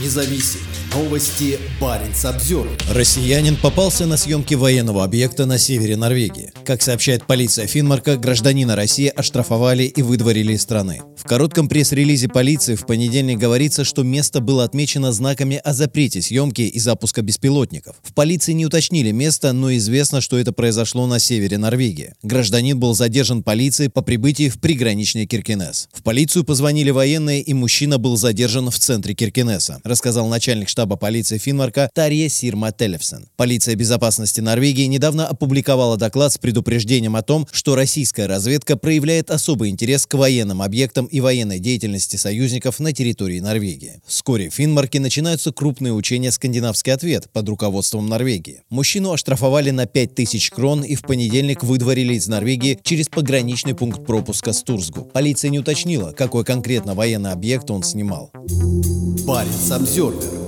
независим. Новости Баренц обзор. Россиянин попался на съемки военного объекта на севере Норвегии. Как сообщает полиция Финмарка, гражданина России оштрафовали и выдворили из страны. В коротком пресс-релизе полиции в понедельник говорится, что место было отмечено знаками о запрете съемки и запуска беспилотников. В полиции не уточнили место, но известно, что это произошло на севере Норвегии. Гражданин был задержан полицией по прибытии в приграничный Киркинес. В полицию позвонили военные, и мужчина был задержан в центре Киркинеса, рассказал начальник штаба штаба полиции Финмарка Тарье Сирма Телевсен. Полиция безопасности Норвегии недавно опубликовала доклад с предупреждением о том, что российская разведка проявляет особый интерес к военным объектам и военной деятельности союзников на территории Норвегии. Вскоре в Финмарке начинаются крупные учения «Скандинавский ответ» под руководством Норвегии. Мужчину оштрафовали на 5000 крон и в понедельник выдворили из Норвегии через пограничный пункт пропуска Стурсгу. Полиция не уточнила, какой конкретно военный объект он снимал. Баренц Обзервер.